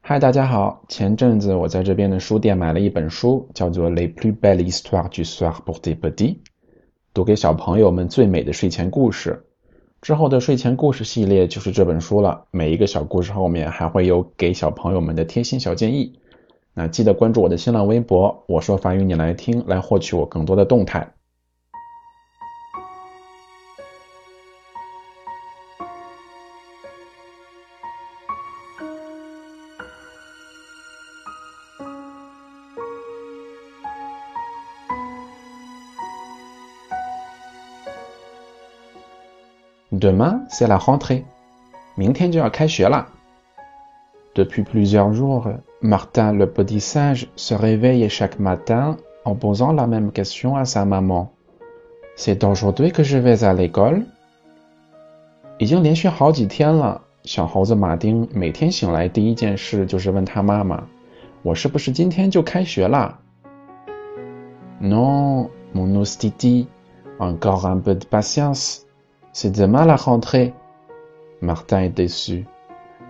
嗨，大家好！前阵子我在这边的书店买了一本书，叫做《Les plus belles histoires du soir pour tes petits》，读给小朋友们最美的睡前故事。之后的睡前故事系列就是这本书了，每一个小故事后面还会有给小朋友们的贴心小建议。那记得关注我的新浪微博，我说法语你来听，来获取我更多的动态。Demain, c'est la rentrée. Depuis plusieurs jours, Martin le petit singe se réveille chaque matin en posant la même question à sa maman. C'est aujourd'hui que je vais à l'école? 已经连续好几天了，小猴子马丁每天醒来第一件事就是问他妈妈：“我是不是今天就开学啦？” Non, mon oustiti, encore un peu de patience. C'est demain la rentrée. Martin est déçu.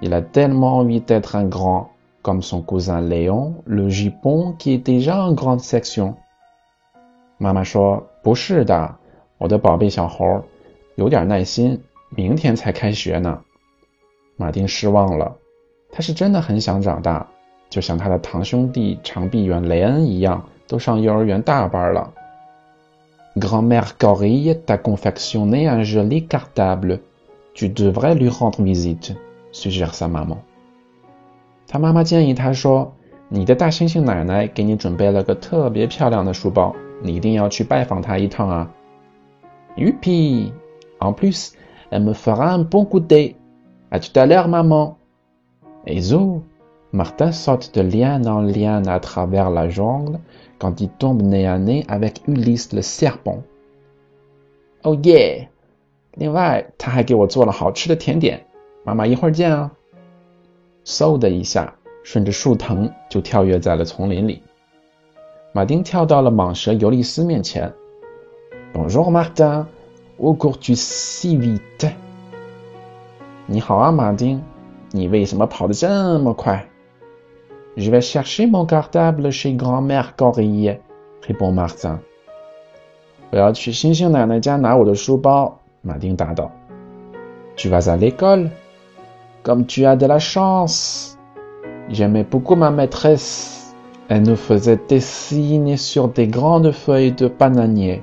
Il a tellement envie d'être un grand, comme son cousin Léon, le jupon qui est déjà en grande section. 妈妈说：“不是的，我的宝贝小猴，有点耐心，明天才开学呢。”马丁失望了，他是真的很想长大，就像他的堂兄弟长臂猿雷恩一样，都上幼儿园大班了。Grand-mère Corille t'a confectionné un joli cartable. Tu devrais lui rendre visite, suggère sa maman. 他妈妈建议他说：“你的大猩猩奶奶给你准备了个特别漂亮的书包，你一定要去拜访她一趟啊。” Youpi! En plus, elle me fera un bon coup d'œil. À tout à l'heure, maman. Et zo, Martin saute de lien en lien à travers la jungle quand il tombe nez à nez avec Ulysse le serpent. Oh yeah! 另外，他还给我做了好吃的甜点。妈妈，一会儿见啊！嗖的一下，顺着树藤就跳跃在了丛林里。马丁跳到了蟒蛇尤利斯面前。Bonjour Martin, où cours-tu si vite？你好啊，马丁，你为什么跑得这么快？Je vais chercher mon cartable chez grand-mère Corille, répond Martin. Tu vas à l'école? Comme tu as de la chance. J'aimais beaucoup ma maîtresse. Elle nous faisait des signes sur des grandes feuilles de bananier.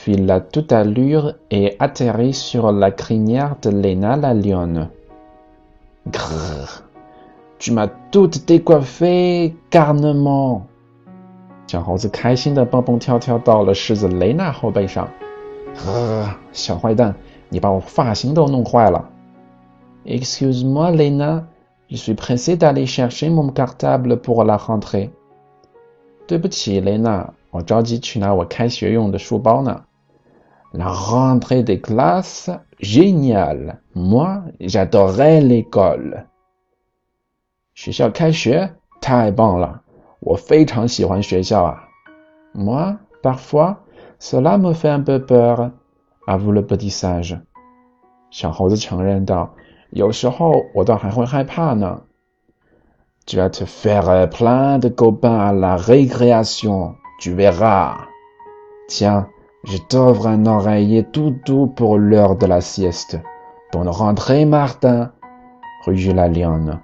fila toute allure et atterrit sur la crinière de Lena la lionne. Grrr, tu m'as toute décoiffée, carnement. 小猴子开心的蹦蹦跳跳到了狮子雷娜后背上。呵，小坏蛋，你把我发型都弄坏了。Excuse-moi, Lena, je suis pressé d'aller chercher mon cartable pour la rentrée. 对不起，雷娜，我着急去拿我开学用的书包呢。 La rentrée des classes, génial. Moi, j'adorais l'école. 学校开学太棒了，我非常喜欢学校啊。Moi, parfois, cela me fait un peu peur. Avoue le petit singe. 小猴子承认道：“ 有时候我倒还会害怕呢。Tu vas te faire plein de copains à la récréation, tu verras. Tiens, je t'offre un oreiller tout doux pour l'heure de la sieste. Bonne rentrée, Martin. Rue la Lionne.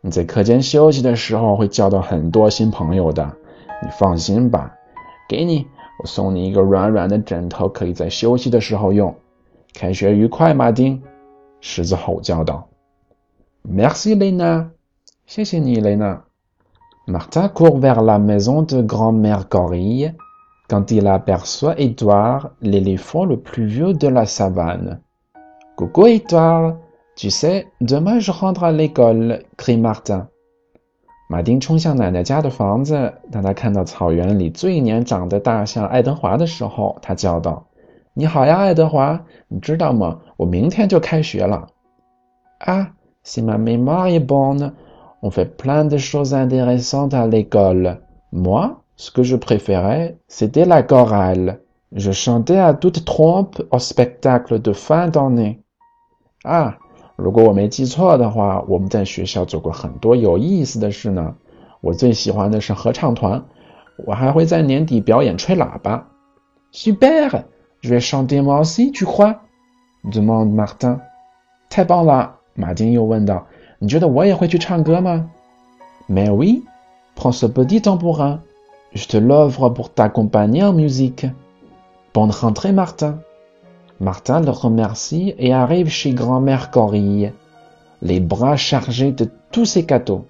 你在课间休息的时候会交到很多新朋友的，你放心吧。给你，我送你一个软软的枕头，可以在休息的时候用。开学愉快，马丁！狮子吼叫道。Merci, Lena。谢谢你，雷娜。Martin court vers la maison de grand-mère Corille quand il aperçoit Edouard, l'éléphant le plus vieux de la savane. Coucou, Edouard. Tu sais, demain je rentre à l'école, crie Martin. 马丁冲向奶奶家的房子。当他看到草原里最年长的大象爱德华的时候，他叫道：“你好呀，爱德华！你知道吗？我明天就开学了。” Ah, si ma mémoire est bonne, on fait plein de choses intéressantes à l'école. Moi, ce que je préférais, c'était la chorale. Je chantais à toute trompe au spectacle de fin d'année. Ah, 如果我没记错的话，我们在学校做过很多有意思的事呢。我最喜欢的是合唱团，我还会在年底表演吹喇叭。Super! Je vais chanter moi aussi, tu crois? demande Martin. 太棒了，马丁又问道。你觉得我也会去唱歌吗？Mais oui, prends ce petit tambourin. Je te l'offre pour t'accompagner en musique. Bonne rentrée, Martin. Martin le remercie et arrive chez grand-mère Corille, les bras chargés de tous ses cadeaux.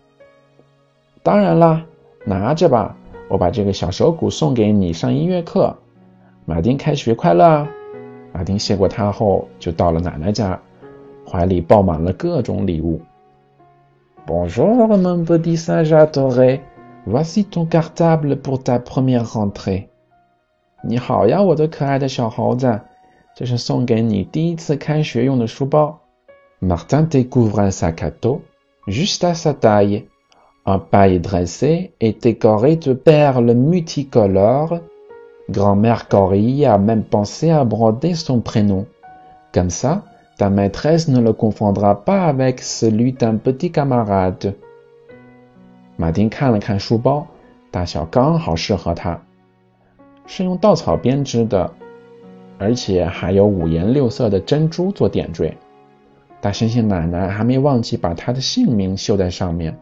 当然啦，拿着吧，我把这个小手鼓送给你上音乐课。马丁开学快乐！马丁谢过他后，就到了奶奶家，怀里抱满了各种礼物。Bonjour, mon petit singe adoré. Voici ton cartable pour ta première rentrée. 你好呀，我的可爱的小猴子。这是送给你第一次开学用的书包。Martin découvre un sac à dos, juste à sa taille, un paille dressé et décoré de perles multicolores. Grand-mère Corille a même pensé à broder son prénom. Comme ça, ta maîtresse ne le confondra pas avec celui d'un petit camarade. 马丁看了看书包，大小刚好适合他，是用稻草编织的。而且还有五颜六色的珍珠做点缀。大猩猩奶奶还没忘记把他的姓名绣在上面，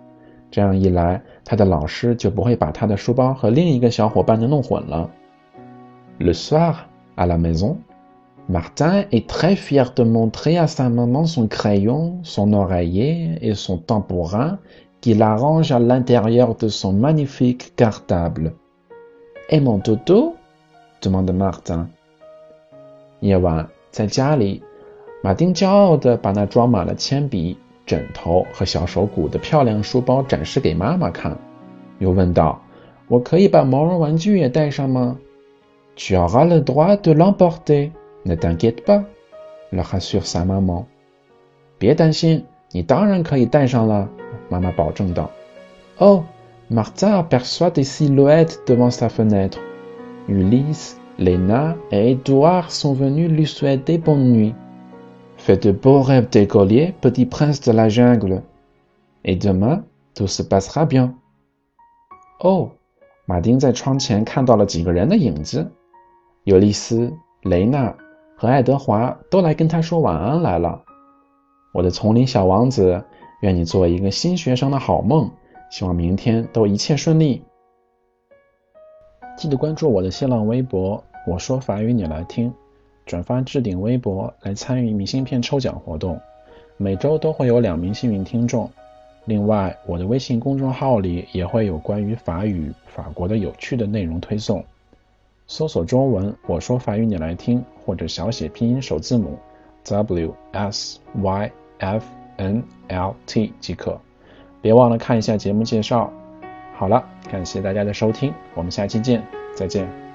这样一来，他的老师就不会把他的书包和另一个小伙伴的弄混了。Le soir, à la maison, Martin est très fier de montrer à sa maman son crayon, son oreiller et son tambourin qu'il arrange à l'intérieur de son magnifique cartable. Et mon toto? demande Martin. 夜晚，在家里，马丁骄傲地把那装满了铅笔、枕头和小手鼓的漂亮书包展示给妈妈看，又问道：“我可以把毛绒玩具也带上吗？” Tu auras le droit de l'emporter, ne t'inquiète pas, le rassure sa maman. 别担心，你当然可以带上了， 妈妈保证道。Oh, Martin aperçoit des silhouettes devant sa fenêtre. Ulysse. Lena et Edouard sont venus lui souhaiter bonne nuit. Fais de beaux rêves d'écolier, petit prince de la jungle. Et demain, tout se passera bien. Oh，马丁在窗前看到了几个人的影子，尤利斯、雷娜和爱德华都来跟他说晚安来了。我的丛林小王子， 愿你做一个新学生的好梦，希望明天都一切顺利。记得关注我的新浪微博。我说法语，你来听。转发置顶微博来参与明信片抽奖活动，每周都会有两名幸运听众。另外，我的微信公众号里也会有关于法语、法国的有趣的内容推送。搜索中文“我说法语，你来听”或者小写拼音首字母 W S Y F N L T 即可。别忘了看一下节目介绍。好了，感谢大家的收听，我们下期见，再见。